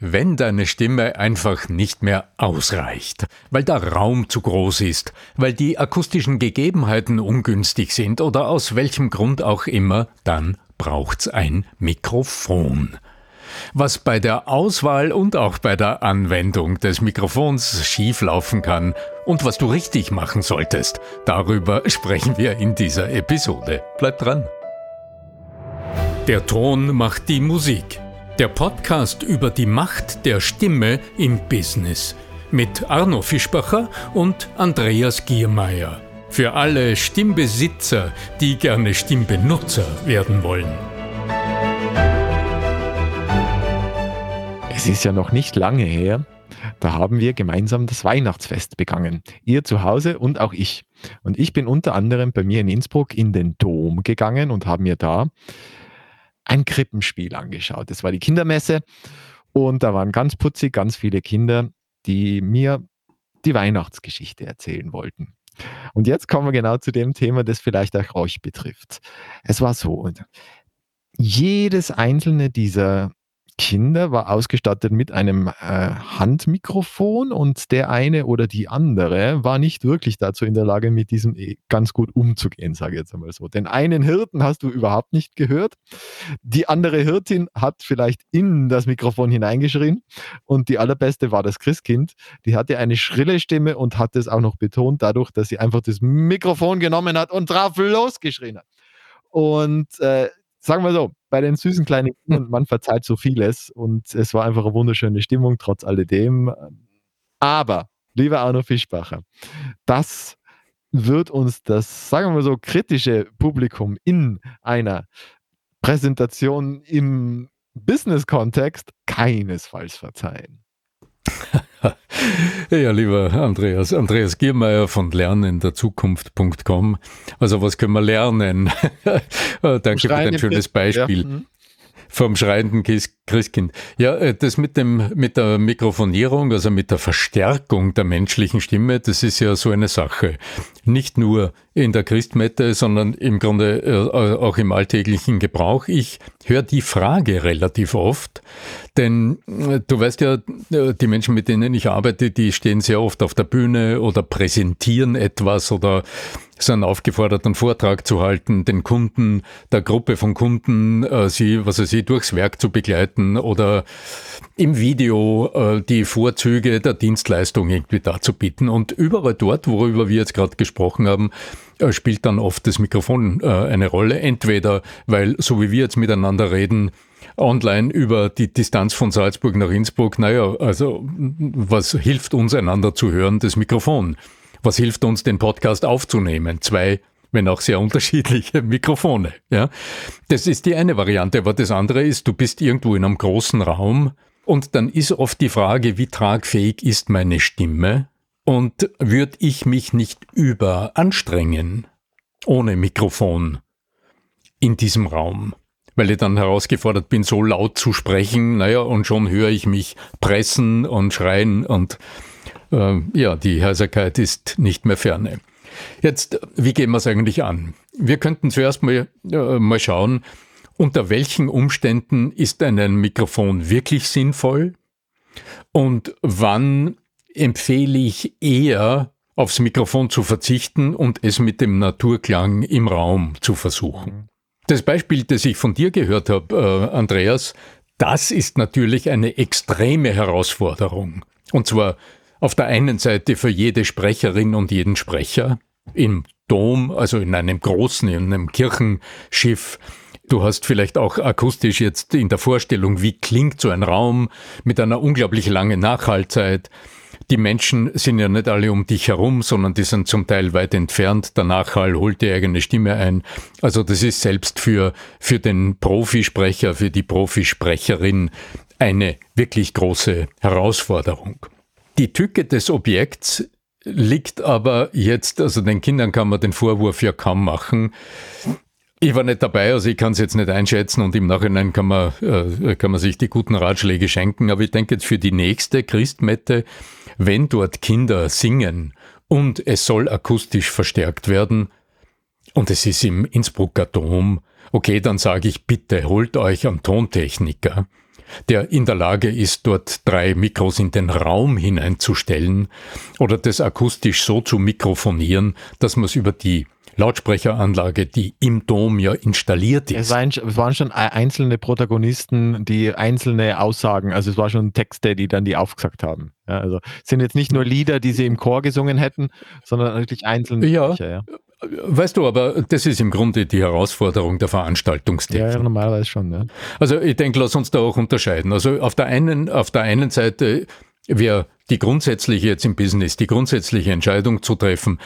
wenn deine Stimme einfach nicht mehr ausreicht, weil der Raum zu groß ist, weil die akustischen Gegebenheiten ungünstig sind oder aus welchem Grund auch immer, dann braucht's ein Mikrofon. Was bei der Auswahl und auch bei der Anwendung des Mikrofons schieflaufen kann und was du richtig machen solltest, darüber sprechen wir in dieser Episode. Bleib dran. Der Ton macht die Musik. Der Podcast über die Macht der Stimme im Business mit Arno Fischbacher und Andreas Giermeier. Für alle Stimmbesitzer, die gerne Stimmbenutzer werden wollen. Es ist ja noch nicht lange her, da haben wir gemeinsam das Weihnachtsfest begangen. Ihr zu Hause und auch ich. Und ich bin unter anderem bei mir in Innsbruck in den Dom gegangen und habe mir da ein Krippenspiel angeschaut. Das war die Kindermesse und da waren ganz putzig ganz viele Kinder, die mir die Weihnachtsgeschichte erzählen wollten. Und jetzt kommen wir genau zu dem Thema, das vielleicht auch euch betrifft. Es war so, jedes einzelne dieser Kinder war ausgestattet mit einem äh, Handmikrofon und der eine oder die andere war nicht wirklich dazu in der Lage, mit diesem eh ganz gut umzugehen, sage ich jetzt einmal so. Den einen Hirten hast du überhaupt nicht gehört. Die andere Hirtin hat vielleicht in das Mikrofon hineingeschrien und die allerbeste war das Christkind. Die hatte eine schrille Stimme und hat es auch noch betont dadurch, dass sie einfach das Mikrofon genommen hat und drauf losgeschrien hat. Und äh, sagen wir so, bei den süßen kleinen Kindern, man verzeiht so vieles und es war einfach eine wunderschöne Stimmung, trotz alledem. Aber, lieber Arno Fischbacher, das wird uns das, sagen wir so, kritische Publikum in einer Präsentation im Business-Kontext keinesfalls verzeihen. ja, lieber Andreas, Andreas Giermeier von lerneninderzukunft.com. Also was können wir lernen? Danke für ein schönes Beispiel. Ja. Vom schreienden Christkind. Ja, äh, das mit dem, mit der Mikrofonierung, also mit der Verstärkung der menschlichen Stimme, das ist ja so eine Sache. Nicht nur in der Christmette, sondern im Grunde äh, auch im alltäglichen Gebrauch. Ich höre die Frage relativ oft, denn äh, du weißt ja, die Menschen, mit denen ich arbeite, die stehen sehr oft auf der Bühne oder präsentieren etwas oder sind aufgefordert, einen Vortrag zu halten, den Kunden, der Gruppe von Kunden, äh, sie, was weiß ich, durchs Werk zu begleiten oder im Video äh, die Vorzüge der Dienstleistung irgendwie darzubieten. Und überall dort, worüber wir jetzt gerade gesprochen haben, äh, spielt dann oft das Mikrofon äh, eine Rolle. Entweder, weil, so wie wir jetzt miteinander reden, online über die Distanz von Salzburg nach Innsbruck, naja, also was hilft uns einander zu hören? Das Mikrofon. Was hilft uns, den Podcast aufzunehmen? Zwei, wenn auch sehr unterschiedliche Mikrofone. Ja, das ist die eine Variante. Aber das andere ist, du bist irgendwo in einem großen Raum und dann ist oft die Frage, wie tragfähig ist meine Stimme? Und würde ich mich nicht überanstrengen ohne Mikrofon in diesem Raum? Weil ich dann herausgefordert bin, so laut zu sprechen, naja, und schon höre ich mich pressen und schreien und äh, ja, die Heiserkeit ist nicht mehr ferne. Jetzt, wie gehen wir es eigentlich an? Wir könnten zuerst mal, äh, mal schauen, unter welchen Umständen ist ein Mikrofon wirklich sinnvoll und wann empfehle ich eher aufs Mikrofon zu verzichten und es mit dem Naturklang im Raum zu versuchen. Das Beispiel, das ich von dir gehört habe, äh, Andreas, das ist natürlich eine extreme Herausforderung. Und zwar auf der einen Seite für jede Sprecherin und jeden Sprecher im Dom, also in einem großen, in einem Kirchenschiff. Du hast vielleicht auch akustisch jetzt in der Vorstellung, wie klingt so ein Raum mit einer unglaublich langen Nachhaltzeit. Die Menschen sind ja nicht alle um dich herum, sondern die sind zum Teil weit entfernt. Der Nachhall holt die eigene Stimme ein. Also das ist selbst für, für den Profisprecher, für die Profisprecherin eine wirklich große Herausforderung. Die Tücke des Objekts liegt aber jetzt, also den Kindern kann man den Vorwurf ja kaum machen. Ich war nicht dabei, also ich kann es jetzt nicht einschätzen und im Nachhinein kann man, äh, kann man sich die guten Ratschläge schenken. Aber ich denke jetzt für die nächste Christmette, wenn dort Kinder singen und es soll akustisch verstärkt werden und es ist im Innsbrucker Dom, okay, dann sage ich bitte, holt euch einen Tontechniker der in der Lage ist, dort drei Mikros in den Raum hineinzustellen oder das akustisch so zu mikrofonieren, dass man es über die Lautsprecheranlage, die im Dom ja installiert ist. Es waren, schon einzelne Protagonisten, die einzelne Aussagen, also es war schon Texte, die dann die aufgesagt haben. Ja, also es sind jetzt nicht nur Lieder, die sie im Chor gesungen hätten, sondern wirklich einzelne ja, Sprecher, ja. Weißt du, aber das ist im Grunde die Herausforderung der Veranstaltungstechnik. Ja, normalerweise schon. Ja. Also ich denke, lass uns da auch unterscheiden. Also auf der einen, auf der einen Seite wäre die grundsätzliche jetzt im Business, die grundsätzliche Entscheidung zu treffen,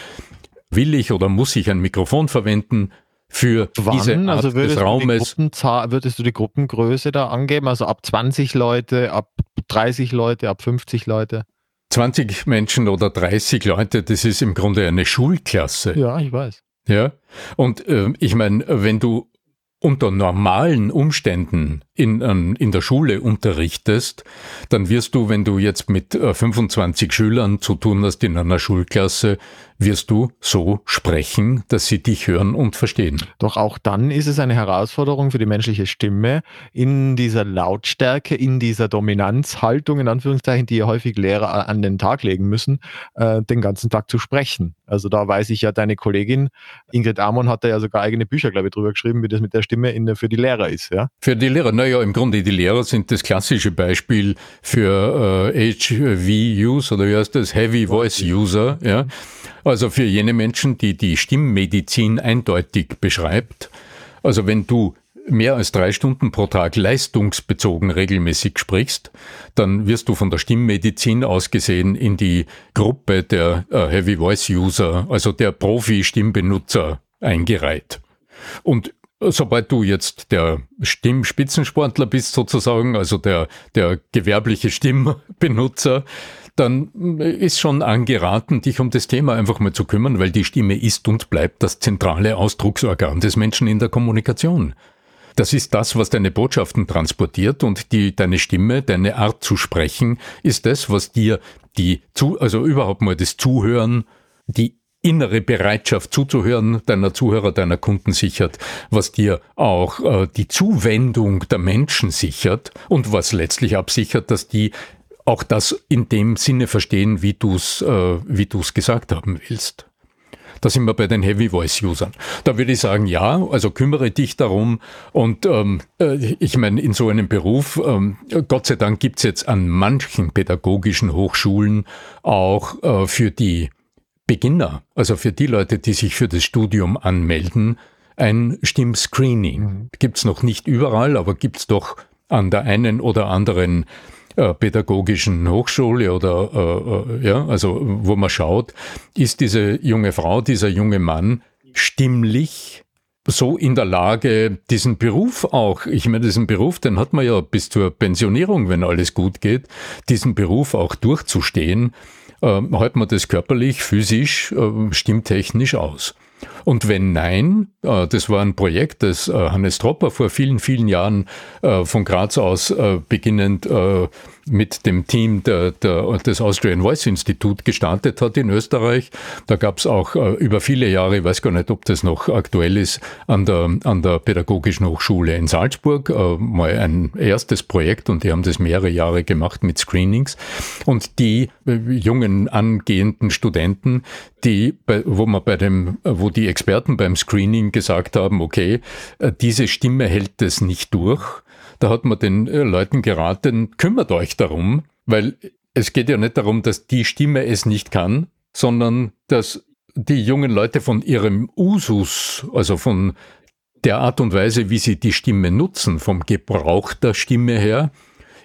will ich oder muss ich ein Mikrofon verwenden für Wann? diese Art also des Raumes. Du würdest du die Gruppengröße da angeben? Also ab 20 Leute, ab 30 Leute, ab 50 Leute? 20 Menschen oder 30 Leute, das ist im Grunde eine Schulklasse. Ja, ich weiß. Ja, und äh, ich meine, wenn du unter normalen Umständen in, in der Schule unterrichtest, dann wirst du, wenn du jetzt mit 25 äh, Schülern zu tun hast in einer Schulklasse, wirst du so sprechen, dass sie dich hören und verstehen. Doch auch dann ist es eine Herausforderung für die menschliche Stimme, in dieser Lautstärke, in dieser Dominanzhaltung, in Anführungszeichen, die ja häufig Lehrer an den Tag legen müssen, äh, den ganzen Tag zu sprechen. Also da weiß ich ja, deine Kollegin Ingrid Amon hat da ja sogar eigene Bücher, glaube ich, drüber geschrieben, wie das mit der Stimme in, für die Lehrer ist. Ja? Für die Lehrer, naja, im Grunde die Lehrer sind das klassische Beispiel für äh, HV-Use oder wie heißt das? Heavy Voice User. Ja? Also für jene Menschen, die die Stimmmedizin eindeutig beschreibt. Also wenn du mehr als drei Stunden pro Tag leistungsbezogen regelmäßig sprichst, dann wirst du von der Stimmmedizin ausgesehen in die Gruppe der äh, Heavy Voice User, also der Profi-Stimmbenutzer eingereiht. Und sobald du jetzt der Stimmspitzensportler bist sozusagen, also der, der gewerbliche Stimmbenutzer, dann ist schon angeraten, dich um das Thema einfach mal zu kümmern, weil die Stimme ist und bleibt das zentrale Ausdrucksorgan des Menschen in der Kommunikation. Das ist das, was deine Botschaften transportiert und die, deine Stimme, deine Art zu sprechen, ist das, was dir die, zu, also überhaupt mal das Zuhören, die innere Bereitschaft zuzuhören deiner Zuhörer, deiner Kunden sichert, was dir auch äh, die Zuwendung der Menschen sichert und was letztlich absichert, dass die auch das in dem Sinne verstehen, wie du es äh, wie du's gesagt haben willst. Da sind wir bei den Heavy Voice Usern. Da würde ich sagen, ja, also kümmere dich darum. Und ähm, äh, ich meine, in so einem Beruf, ähm, Gott sei Dank gibt's jetzt an manchen pädagogischen Hochschulen auch äh, für die Beginner, also für die Leute, die sich für das Studium anmelden, ein Stimmscreening. Mhm. Gibt's noch nicht überall, aber gibt's doch an der einen oder anderen äh, pädagogischen Hochschule oder äh, äh, ja, also wo man schaut, ist diese junge Frau, dieser junge Mann stimmlich so in der Lage, diesen Beruf auch, ich meine, diesen Beruf, den hat man ja bis zur Pensionierung, wenn alles gut geht, diesen Beruf auch durchzustehen, äh, hält man das körperlich, physisch, äh, stimmtechnisch aus. Und wenn nein, äh, das war ein Projekt, das äh, Hannes Tropper vor vielen, vielen Jahren äh, von Graz aus beginnend mit dem Team der, der, des Austrian Voice Institute gestartet hat in Österreich. Da gab es auch äh, über viele Jahre, ich weiß gar nicht, ob das noch aktuell ist, an der, an der Pädagogischen Hochschule in Salzburg äh, mal ein erstes Projekt und die haben das mehrere Jahre gemacht mit Screenings. Und die äh, jungen angehenden Studenten, die, wo man bei dem, wo die Experten beim Screening gesagt haben, okay, äh, diese Stimme hält es nicht durch da hat man den äh, Leuten geraten, kümmert euch darum, weil es geht ja nicht darum, dass die Stimme es nicht kann, sondern dass die jungen Leute von ihrem Usus, also von der Art und Weise, wie sie die Stimme nutzen, vom Gebrauch der Stimme her,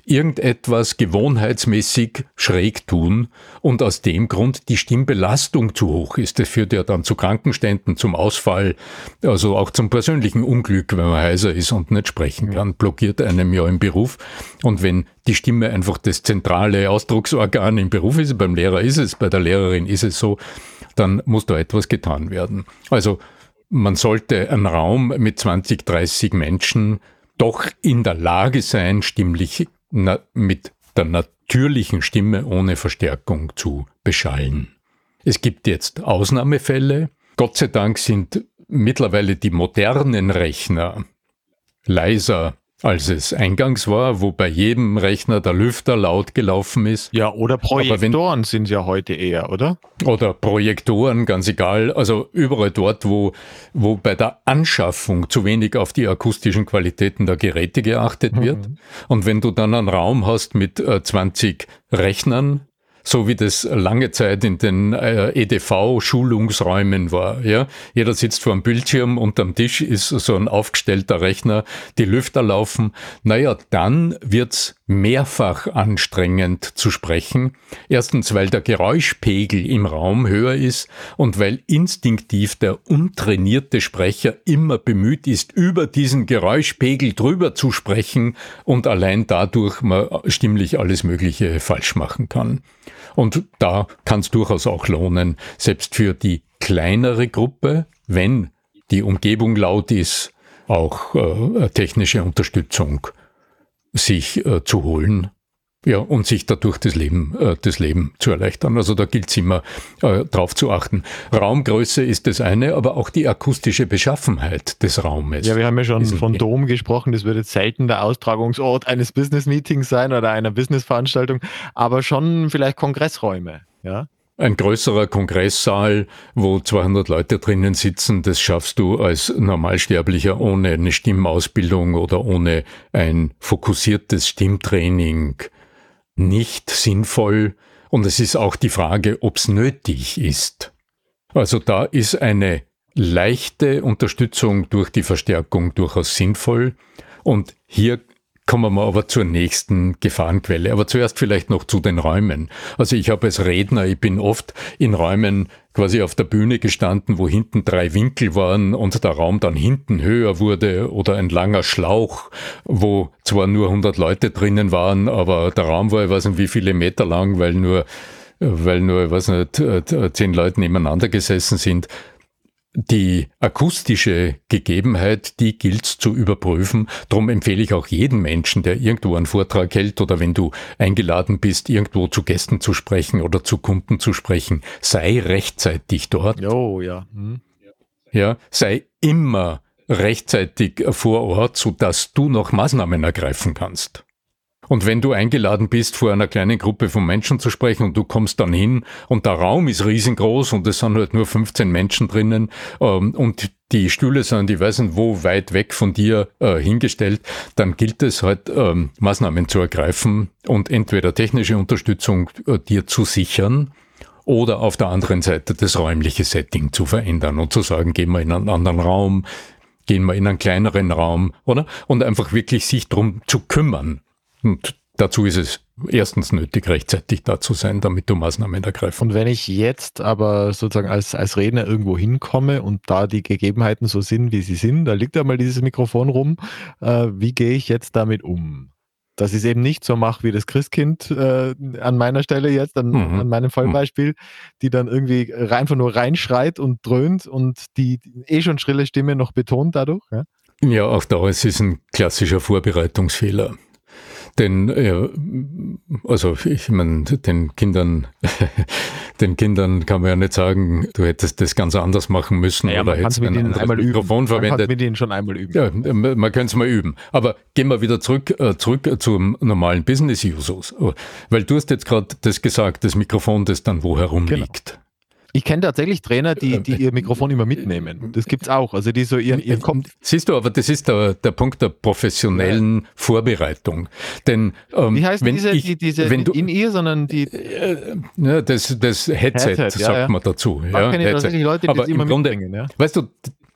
irgendetwas gewohnheitsmäßig schräg tun und aus dem Grund die Stimmbelastung zu hoch ist. Das führt ja dann zu Krankenständen, zum Ausfall, also auch zum persönlichen Unglück, wenn man heiser ist und nicht sprechen kann, blockiert einem ja im Beruf. Und wenn die Stimme einfach das zentrale Ausdrucksorgan im Beruf ist, beim Lehrer ist es, bei der Lehrerin ist es so, dann muss da etwas getan werden. Also man sollte einen Raum mit 20, 30 Menschen doch in der Lage sein, stimmlich na, mit der natürlichen Stimme ohne Verstärkung zu beschallen. Es gibt jetzt Ausnahmefälle. Gott sei Dank sind mittlerweile die modernen Rechner leiser als es eingangs war, wo bei jedem Rechner der Lüfter laut gelaufen ist. Ja, oder Projektoren wenn, sind ja heute eher, oder? Oder Projektoren, ganz egal. Also überall dort, wo, wo bei der Anschaffung zu wenig auf die akustischen Qualitäten der Geräte geachtet mhm. wird. Und wenn du dann einen Raum hast mit äh, 20 Rechnern, so wie das lange Zeit in den äh, EDV-Schulungsräumen war. Ja? Jeder sitzt vor einem Bildschirm, unterm Tisch ist so ein aufgestellter Rechner, die Lüfter laufen. Naja, dann wird's mehrfach anstrengend zu sprechen. Erstens, weil der Geräuschpegel im Raum höher ist und weil instinktiv der untrainierte Sprecher immer bemüht ist, über diesen Geräuschpegel drüber zu sprechen und allein dadurch man stimmlich alles Mögliche falsch machen kann. Und da kann es durchaus auch lohnen, selbst für die kleinere Gruppe, wenn die Umgebung laut ist, auch äh, technische Unterstützung sich äh, zu holen ja, und sich dadurch das Leben, äh, das Leben zu erleichtern. Also da gilt es immer äh, drauf zu achten. Raumgröße ist das eine, aber auch die akustische Beschaffenheit des Raumes. Ja, wir haben ja schon von Dom gesprochen. Das wird jetzt selten der Austragungsort eines Business-Meetings sein oder einer Business-Veranstaltung, aber schon vielleicht Kongressräume, ja? Ein größerer Kongresssaal, wo 200 Leute drinnen sitzen, das schaffst du als Normalsterblicher ohne eine Stimmausbildung oder ohne ein fokussiertes Stimmtraining nicht sinnvoll. Und es ist auch die Frage, ob es nötig ist. Also da ist eine leichte Unterstützung durch die Verstärkung durchaus sinnvoll. Und hier Kommen wir aber zur nächsten Gefahrenquelle. Aber zuerst vielleicht noch zu den Räumen. Also ich habe als Redner, ich bin oft in Räumen quasi auf der Bühne gestanden, wo hinten drei Winkel waren und der Raum dann hinten höher wurde oder ein langer Schlauch, wo zwar nur 100 Leute drinnen waren, aber der Raum war, ich weiß nicht wie viele Meter lang, weil nur weil nur, ich weiß nicht, zehn Leute nebeneinander gesessen sind die akustische Gegebenheit, die gilt zu überprüfen. Darum empfehle ich auch jeden Menschen, der irgendwo einen Vortrag hält oder wenn du eingeladen bist, irgendwo zu Gästen zu sprechen oder zu Kunden zu sprechen, sei rechtzeitig dort. Oh, ja. Hm. Ja, sei immer rechtzeitig vor Ort, so dass du noch Maßnahmen ergreifen kannst. Und wenn du eingeladen bist, vor einer kleinen Gruppe von Menschen zu sprechen und du kommst dann hin und der Raum ist riesengroß und es sind halt nur 15 Menschen drinnen ähm, und die Stühle sind, ich weiß wo, weit weg von dir äh, hingestellt, dann gilt es halt, ähm, Maßnahmen zu ergreifen und entweder technische Unterstützung äh, dir zu sichern oder auf der anderen Seite das räumliche Setting zu verändern und zu sagen, gehen wir in einen anderen Raum, gehen wir in einen kleineren Raum, oder? Und einfach wirklich sich drum zu kümmern. Und dazu ist es erstens nötig, rechtzeitig da zu sein, damit du Maßnahmen ergreifst. Und wenn ich jetzt aber sozusagen als, als Redner irgendwo hinkomme und da die Gegebenheiten so sind, wie sie sind, da liegt ja mal dieses Mikrofon rum, äh, wie gehe ich jetzt damit um? Dass ich es eben nicht so mache wie das Christkind äh, an meiner Stelle jetzt, an, mhm. an meinem Fallbeispiel, die dann irgendwie einfach nur reinschreit und dröhnt und die eh schon schrille Stimme noch betont dadurch. Ja, ja auch da ist es ein klassischer Vorbereitungsfehler. Denn, ja, also ich meine, den Kindern, den Kindern kann man ja nicht sagen, du hättest das ganz anders machen müssen naja, oder hättest ein anderes einmal Mikrofon üben. verwendet. Man kann mit schon einmal üben. Ja, man könnte es mal üben. Aber gehen wir wieder zurück, äh, zurück zum normalen Business-Usus. Weil du hast jetzt gerade das gesagt, das Mikrofon, das dann wo herumliegt. Genau. Ich kenne tatsächlich Trainer, die, die ihr Mikrofon immer mitnehmen. Das gibt es auch. Also die so ihren, ihren Kopf. Siehst du, aber das ist der, der Punkt der professionellen ja. Vorbereitung. Denn ähm, wie heißt wenn diese, ich, die, diese wenn du, in ihr, sondern die äh, ja, das, das Headset, Headset sagt ja, man dazu. Ja, kenne tatsächlich Leute, die aber das immer Grunde, ja. Weißt du,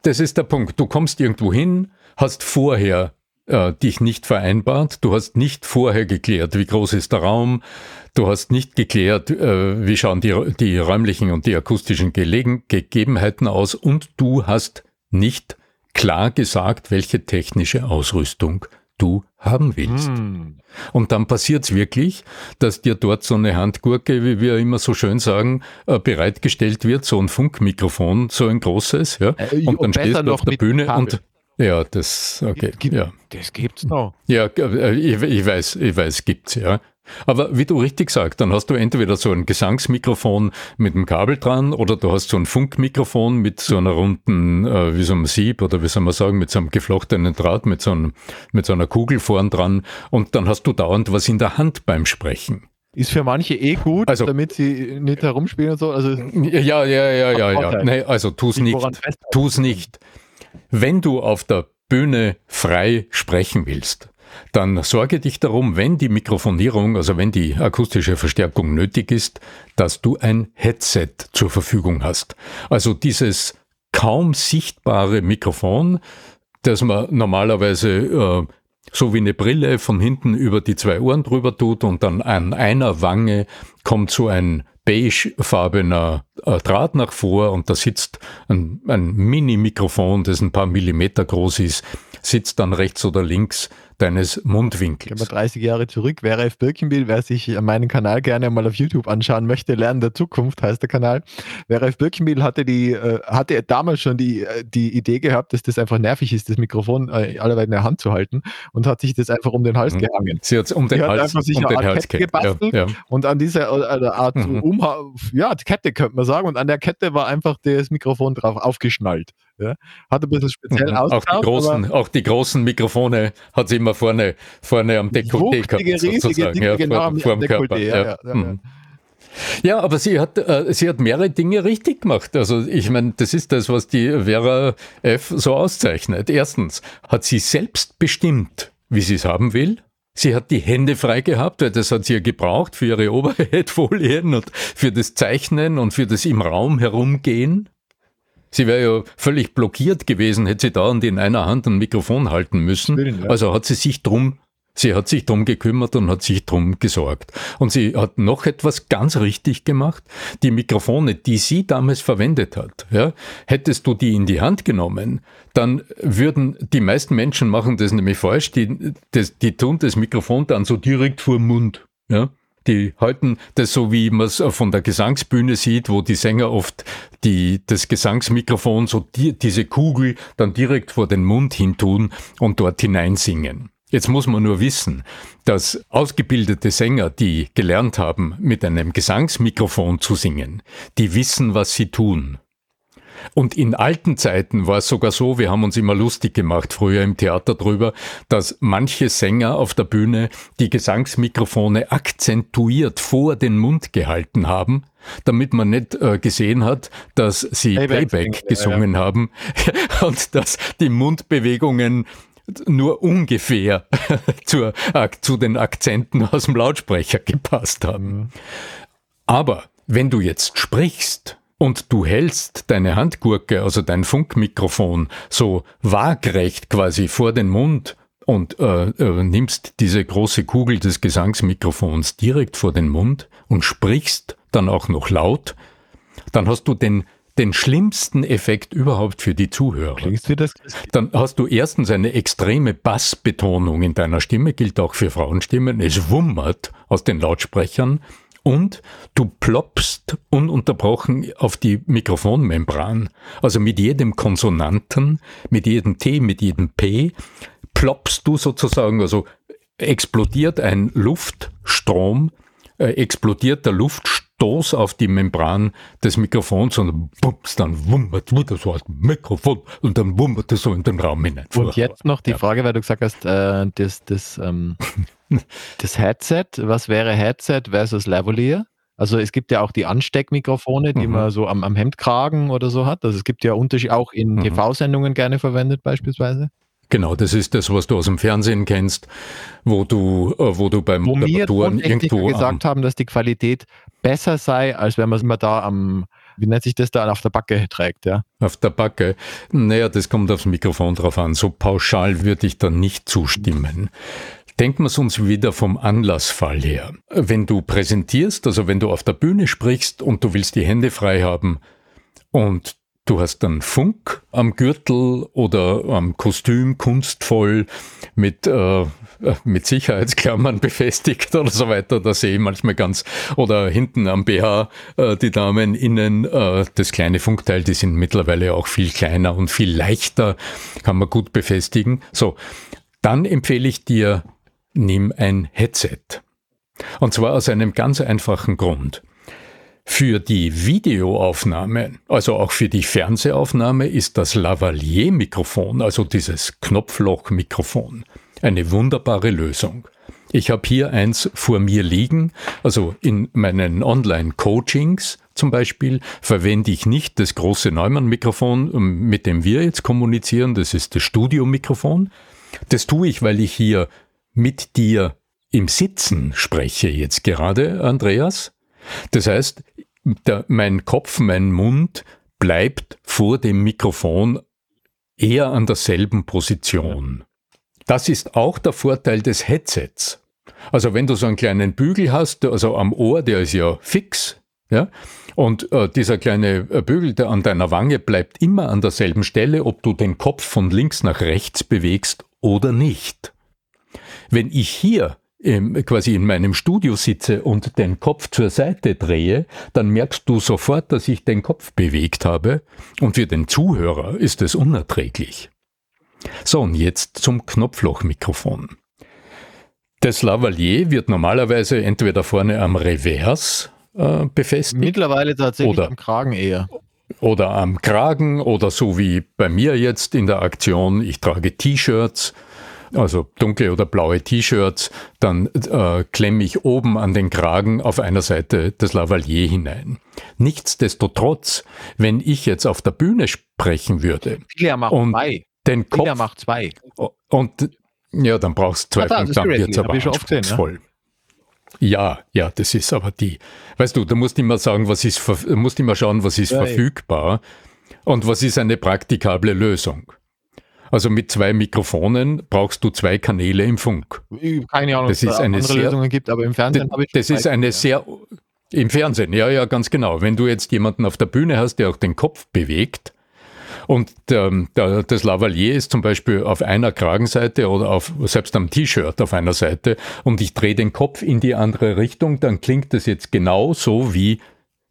das ist der Punkt. Du kommst irgendwo hin, hast vorher äh, dich nicht vereinbart, du hast nicht vorher geklärt, wie groß ist der Raum, Du hast nicht geklärt, äh, wie schauen die, die räumlichen und die akustischen Gelegen Gegebenheiten aus und du hast nicht klar gesagt, welche technische Ausrüstung du haben willst. Hm. Und dann passiert es wirklich, dass dir dort so eine Handgurke, wie wir immer so schön sagen, äh, bereitgestellt wird, so ein Funkmikrofon, so ein großes, ja. Äh, und dann stehst du auf der Bühne Kabel. und ja, das, okay. Gibt, ja. Das gibt's noch. Ja, äh, ich, ich weiß, ich weiß, gibt's, ja. Aber wie du richtig sagst, dann hast du entweder so ein Gesangsmikrofon mit einem Kabel dran oder du hast so ein Funkmikrofon mit so einer runden, äh, wie so einem Sieb oder wie soll man sagen, mit so einem geflochtenen Draht, mit so, einem, mit so einer Kugel vorn dran und dann hast du dauernd was in der Hand beim Sprechen. Ist für manche eh gut, also, damit sie nicht herumspielen und so. Also ja, ja, ja, ja, ja. Nee, also tu's nicht. Tu's nicht. Wenn du auf der Bühne frei sprechen willst, dann sorge dich darum, wenn die Mikrofonierung, also wenn die akustische Verstärkung nötig ist, dass du ein Headset zur Verfügung hast. Also dieses kaum sichtbare Mikrofon, das man normalerweise äh, so wie eine Brille von hinten über die zwei Ohren drüber tut und dann an einer Wange kommt so ein beigefarbener äh, Draht nach vor und da sitzt ein, ein Mini-Mikrofon, das ein paar Millimeter groß ist, sitzt dann rechts oder links deines Mundwinkels. Gehen wir 30 Jahre zurück, wer Ralf Birkenbiel, wer sich meinen Kanal gerne mal auf YouTube anschauen möchte, Lernen der Zukunft heißt der Kanal. Wer Ralf Birkenbiel hatte die, äh, hatte damals schon die, äh, die Idee gehabt, dass das einfach nervig ist, das Mikrofon äh, allerweil in der Hand zu halten und hat sich das einfach um den Hals mhm. gehangen. Sie hat um den Sie Hals, einfach sich um eine Art Hals Kette gebastelt ja, ja. und an dieser äh, Art mhm. Umha ja, Kette könnte man sagen und an der Kette war einfach das Mikrofon drauf aufgeschnallt. Ja. Hat ein bisschen speziell mhm. auch die großen, Auch die großen Mikrofone hat sie immer vorne, vorne am Dekolleté gehabt. Riesige, sozusagen, ja, genau vor, vor dem Körper. Ja, ja, mhm. Ja, aber sie hat, äh, sie hat mehrere Dinge richtig gemacht. Also ich meine, das ist das, was die Vera F. so auszeichnet. Erstens hat sie selbst bestimmt, wie sie es haben will. Sie hat die Hände frei gehabt, weil das hat sie ja gebraucht für ihre Overhead-Folien und für das Zeichnen und für das im Raum herumgehen. Sie wäre ja völlig blockiert gewesen, hätte sie dauernd in einer Hand ein Mikrofon halten müssen. Willen, ja. Also hat sie sich drum, sie hat sich drum gekümmert und hat sich drum gesorgt. Und sie hat noch etwas ganz richtig gemacht. Die Mikrofone, die sie damals verwendet hat, ja, hättest du die in die Hand genommen, dann würden die meisten Menschen machen das nämlich falsch, die, das, die tun das Mikrofon dann so direkt vor den Mund. Ja, die halten das so, wie man es von der Gesangsbühne sieht, wo die Sänger oft die, das Gesangsmikrofon, so die, diese Kugel dann direkt vor den Mund hin tun und dort hineinsingen. Jetzt muss man nur wissen, dass ausgebildete Sänger, die gelernt haben, mit einem Gesangsmikrofon zu singen, die wissen, was sie tun. Und in alten Zeiten war es sogar so, wir haben uns immer lustig gemacht früher im Theater drüber, dass manche Sänger auf der Bühne die Gesangsmikrofone akzentuiert vor den Mund gehalten haben, damit man nicht äh, gesehen hat, dass sie Playback, Playback gesungen ja, ja. haben und dass die Mundbewegungen nur ungefähr zur, äh, zu den Akzenten aus dem Lautsprecher gepasst haben. Mhm. Aber wenn du jetzt sprichst, und du hältst deine Handgurke, also dein Funkmikrofon, so waagrecht quasi vor den Mund und äh, äh, nimmst diese große Kugel des Gesangsmikrofons direkt vor den Mund und sprichst dann auch noch laut, dann hast du den den schlimmsten Effekt überhaupt für die Zuhörer. Klingst wie das? Dann hast du erstens eine extreme Bassbetonung in deiner Stimme, gilt auch für Frauenstimmen. Es wummert aus den Lautsprechern und du ploppst ununterbrochen auf die Mikrofonmembran. Also mit jedem Konsonanten, mit jedem T, mit jedem P, ploppst du sozusagen, also explodiert ein Luftstrom, äh, explodiert der Luftstoß auf die Membran des Mikrofons und bums, dann wummert wieder so als Mikrofon und dann wummert es so in den Raum hinein. Und jetzt noch die Frage, weil du gesagt hast, äh, das, das ähm Das Headset, was wäre Headset versus Lavalier? Also es gibt ja auch die Ansteckmikrofone, die mhm. man so am, am Hemdkragen oder so hat. Also es gibt ja Unterschiede auch in mhm. TV-Sendungen gerne verwendet beispielsweise. Genau, das ist das, was du aus dem Fernsehen kennst, wo du, äh, wo du beim wo Moderatoren irgendwo gesagt haben, dass die Qualität besser sei, als wenn man es immer da am, wie nennt sich das da, auf der Backe trägt, ja? Auf der Backe. Naja, das kommt aufs Mikrofon drauf an. So pauschal würde ich da nicht zustimmen. Denken wir es uns wieder vom Anlassfall her. Wenn du präsentierst, also wenn du auf der Bühne sprichst und du willst die Hände frei haben und du hast dann Funk am Gürtel oder am Kostüm kunstvoll mit, äh, mit Sicherheitsklammern befestigt oder so weiter, da sehe ich manchmal ganz, oder hinten am BH äh, die Damen innen, äh, das kleine Funkteil, die sind mittlerweile auch viel kleiner und viel leichter, kann man gut befestigen. So, dann empfehle ich dir nimm ein Headset. Und zwar aus einem ganz einfachen Grund. Für die Videoaufnahme, also auch für die Fernsehaufnahme, ist das Lavalier-Mikrofon, also dieses Knopfloch-Mikrofon, eine wunderbare Lösung. Ich habe hier eins vor mir liegen, also in meinen Online-Coachings zum Beispiel verwende ich nicht das große Neumann-Mikrofon, mit dem wir jetzt kommunizieren, das ist das Studio-Mikrofon. Das tue ich, weil ich hier mit dir im Sitzen spreche jetzt gerade, Andreas. Das heißt, der, mein Kopf, mein Mund bleibt vor dem Mikrofon eher an derselben Position. Das ist auch der Vorteil des Headsets. Also wenn du so einen kleinen Bügel hast, also am Ohr, der ist ja fix, ja, und äh, dieser kleine äh, Bügel der an deiner Wange bleibt immer an derselben Stelle, ob du den Kopf von links nach rechts bewegst oder nicht. Wenn ich hier quasi in meinem Studio sitze und den Kopf zur Seite drehe, dann merkst du sofort, dass ich den Kopf bewegt habe und für den Zuhörer ist es unerträglich. So, und jetzt zum Knopflochmikrofon. Das Lavalier wird normalerweise entweder vorne am Revers äh, befestigt. Mittlerweile tatsächlich oder, am Kragen eher. Oder am Kragen oder so wie bei mir jetzt in der Aktion, ich trage T-Shirts also dunkle oder blaue T-Shirts, dann äh, klemme ich oben an den Kragen auf einer Seite das Lavalier hinein. Nichtsdestotrotz, wenn ich jetzt auf der Bühne sprechen würde Viele macht und zwei. den Kopf Viele macht zwei. und ja, dann brauchst du zwei, ah, dann wird es aber anspruchsvoll. Ne? Ja, ja, das ist aber die. Weißt du, du musst immer sagen, was ist, musst immer schauen, was ist ja, verfügbar und was ist eine praktikable Lösung. Also mit zwei Mikrofonen brauchst du zwei Kanäle im Funk. Keine Ahnung, das ist eine andere sehr, Lösungen gibt, aber im Fernsehen habe ich Das ist eine ja. sehr im Fernsehen, ja, ja, ganz genau. Wenn du jetzt jemanden auf der Bühne hast, der auch den Kopf bewegt, und der, der, das Lavalier ist zum Beispiel auf einer Kragenseite oder auf, selbst am T-Shirt auf einer Seite und ich drehe den Kopf in die andere Richtung, dann klingt das jetzt genau so, wie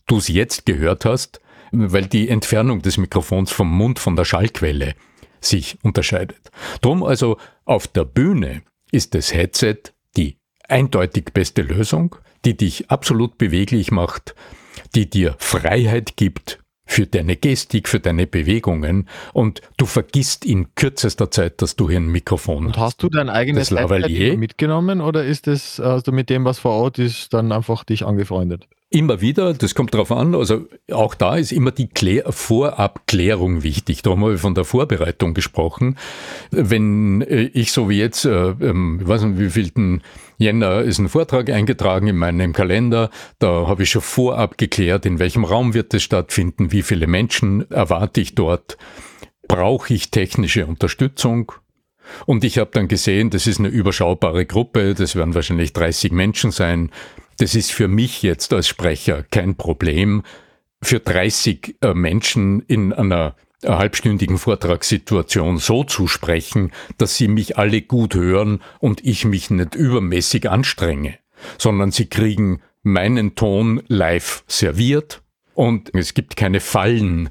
du es jetzt gehört hast, weil die Entfernung des Mikrofons vom Mund von der Schallquelle sich unterscheidet. Drum also auf der Bühne ist das Headset die eindeutig beste Lösung, die dich absolut beweglich macht, die dir Freiheit gibt für deine Gestik, für deine Bewegungen und du vergisst in kürzester Zeit, dass du hier ein Mikrofon hast. Und hast du dein eigenes Lavalier mitgenommen oder ist es, hast du mit dem, was vor Ort ist, dann einfach dich angefreundet? Immer wieder, das kommt darauf an, also auch da ist immer die Klär Vorabklärung wichtig. Darum habe ich von der Vorbereitung gesprochen. Wenn äh, ich so wie jetzt, äh, ähm, ich weiß nicht, wie vielten Jänner ist ein Vortrag eingetragen in meinem Kalender, da habe ich schon vorab geklärt, in welchem Raum wird es stattfinden, wie viele Menschen erwarte ich dort, brauche ich technische Unterstützung, und ich habe dann gesehen, das ist eine überschaubare Gruppe, das werden wahrscheinlich 30 Menschen sein. Das ist für mich jetzt als Sprecher kein Problem, für 30 äh, Menschen in einer halbstündigen Vortragssituation so zu sprechen, dass sie mich alle gut hören und ich mich nicht übermäßig anstrenge, sondern sie kriegen meinen Ton live serviert und es gibt keine Fallen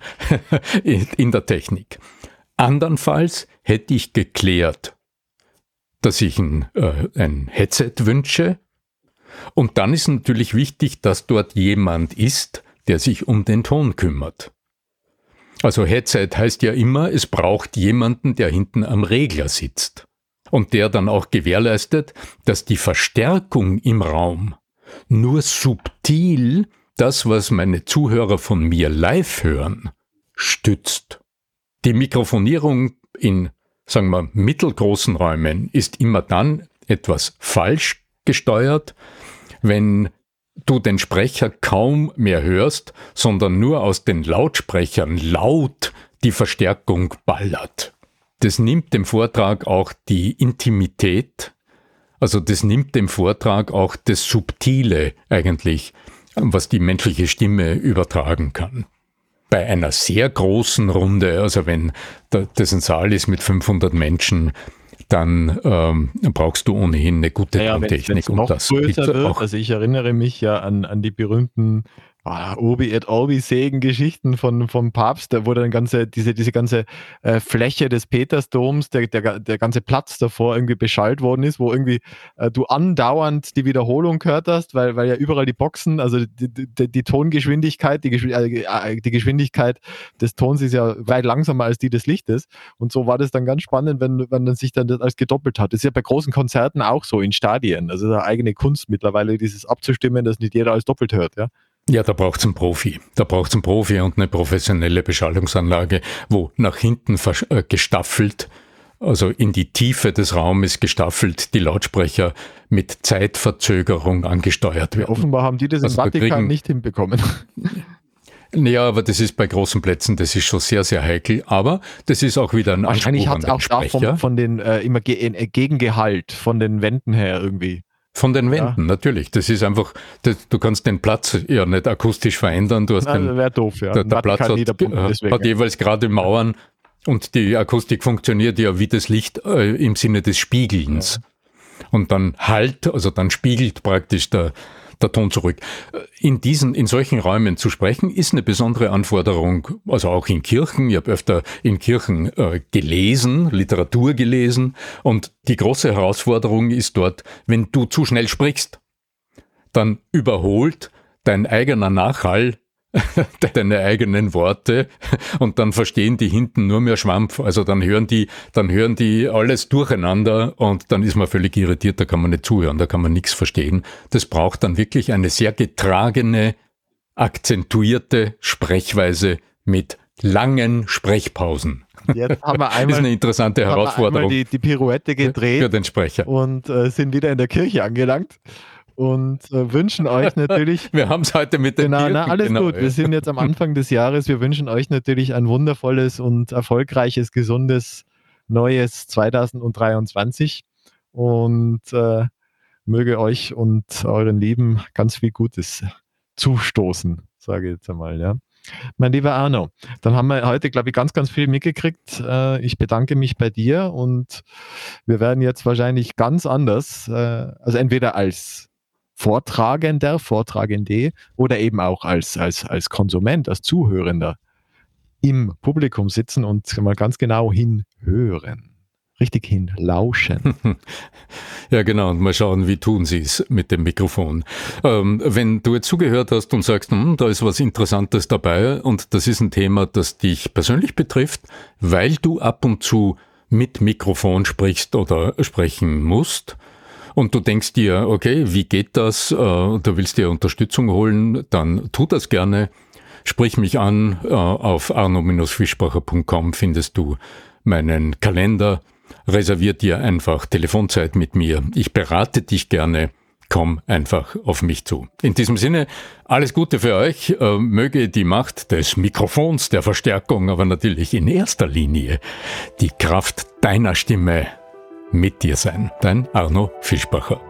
in der Technik. Andernfalls hätte ich geklärt, dass ich ein, äh, ein Headset wünsche, und dann ist natürlich wichtig, dass dort jemand ist, der sich um den Ton kümmert. Also Headset heißt ja immer, es braucht jemanden, der hinten am Regler sitzt und der dann auch gewährleistet, dass die Verstärkung im Raum nur subtil das, was meine Zuhörer von mir live hören, stützt. Die Mikrofonierung in, sagen wir, mittelgroßen Räumen ist immer dann etwas falsch gesteuert, wenn du den Sprecher kaum mehr hörst, sondern nur aus den Lautsprechern laut die Verstärkung ballert. Das nimmt dem Vortrag auch die Intimität, also das nimmt dem Vortrag auch das Subtile eigentlich, was die menschliche Stimme übertragen kann. Bei einer sehr großen Runde, also wenn das ein Saal ist mit 500 Menschen, dann ähm, brauchst du ohnehin eine gute naja, Tontechnik. und das größer wird, auch. Also ich erinnere mich ja an, an die berühmten ah, Obi et Orbi Segen-Geschichten von, vom Papst, wo dann ganze, diese, diese ganze äh, Fläche des Petersdoms, der, der, der ganze Platz davor irgendwie beschallt worden ist, wo irgendwie äh, du andauernd die Wiederholung gehört hast, weil, weil ja überall die Boxen, also die, die, die Tongeschwindigkeit, die, äh, die Geschwindigkeit des Tons ist ja weit langsamer als die des Lichtes. Und so war das dann ganz spannend, wenn, wenn man sich dann das als gedoppelt hat. Das ist ja bei großen Konzerten auch so in Stadien. Also eine eigene Kunst mittlerweile, dieses abzustimmen, dass nicht jeder alles doppelt hört, ja. Ja, da braucht es einen Profi. Da braucht es einen Profi und eine professionelle Beschallungsanlage, wo nach hinten äh, gestaffelt, also in die Tiefe des Raumes gestaffelt, die Lautsprecher mit Zeitverzögerung angesteuert werden. offenbar haben die das also im Vatikan nicht hinbekommen. Naja, aber das ist bei großen Plätzen, das ist schon sehr, sehr heikel. Aber das ist auch wieder ein Wahrscheinlich hat es auch da von, von den äh, immer ge äh, Gegengehalt von den Wänden her irgendwie. Von den Wänden, ja. natürlich. Das ist einfach, das, du kannst den Platz ja nicht akustisch verändern. Du hast Nein, den, wäre doof, ja. Der, der Platz hat, hat, jeweils gerade Mauern und die Akustik funktioniert ja wie das Licht äh, im Sinne des Spiegelns. Ja. Und dann halt, also dann spiegelt praktisch der, der Ton zurück. In diesen, in solchen Räumen zu sprechen, ist eine besondere Anforderung, also auch in Kirchen. Ich habe öfter in Kirchen äh, gelesen, Literatur gelesen und die große Herausforderung ist dort, wenn du zu schnell sprichst, dann überholt dein eigener Nachhall deine eigenen Worte und dann verstehen die hinten nur mehr Schwampf. Also dann hören die, dann hören die alles durcheinander und dann ist man völlig irritiert, da kann man nicht zuhören, da kann man nichts verstehen. Das braucht dann wirklich eine sehr getragene, akzentuierte Sprechweise mit langen Sprechpausen. Jetzt haben wir einmal, das ist eine interessante Herausforderung. Die, die, Pirouette gedreht für den Sprecher. und äh, sind wieder in der Kirche angelangt und äh, wünschen euch natürlich. wir haben es heute mit den Genau, na, alles genau. gut. Wir sind jetzt am Anfang des Jahres. Wir wünschen euch natürlich ein wundervolles und erfolgreiches, gesundes neues 2023 und äh, möge euch und euren Lieben ganz viel Gutes zustoßen, sage ich jetzt einmal, ja. Mein lieber Arno, dann haben wir heute, glaube ich, ganz, ganz viel mitgekriegt. Äh, ich bedanke mich bei dir und wir werden jetzt wahrscheinlich ganz anders, äh, also entweder als Vortragender, Vortragende oder eben auch als, als, als Konsument, als Zuhörender im Publikum sitzen und mal ganz genau hinhören. Richtig hinlauschen. Ja, genau. Und mal schauen, wie tun sie es mit dem Mikrofon. Ähm, wenn du jetzt zugehört hast und sagst, hm, da ist was Interessantes dabei und das ist ein Thema, das dich persönlich betrifft, weil du ab und zu mit Mikrofon sprichst oder sprechen musst, und du denkst dir, okay, wie geht das? Äh, du willst dir Unterstützung holen, dann tu das gerne. Sprich mich an. Äh, auf arno-fischbacher.com findest du meinen Kalender. Reservier dir einfach Telefonzeit mit mir. Ich berate dich gerne. Komm einfach auf mich zu. In diesem Sinne, alles Gute für euch. Äh, möge die Macht des Mikrofons, der Verstärkung, aber natürlich in erster Linie die Kraft deiner Stimme mit dir sein. Dein Arno Fischbacher.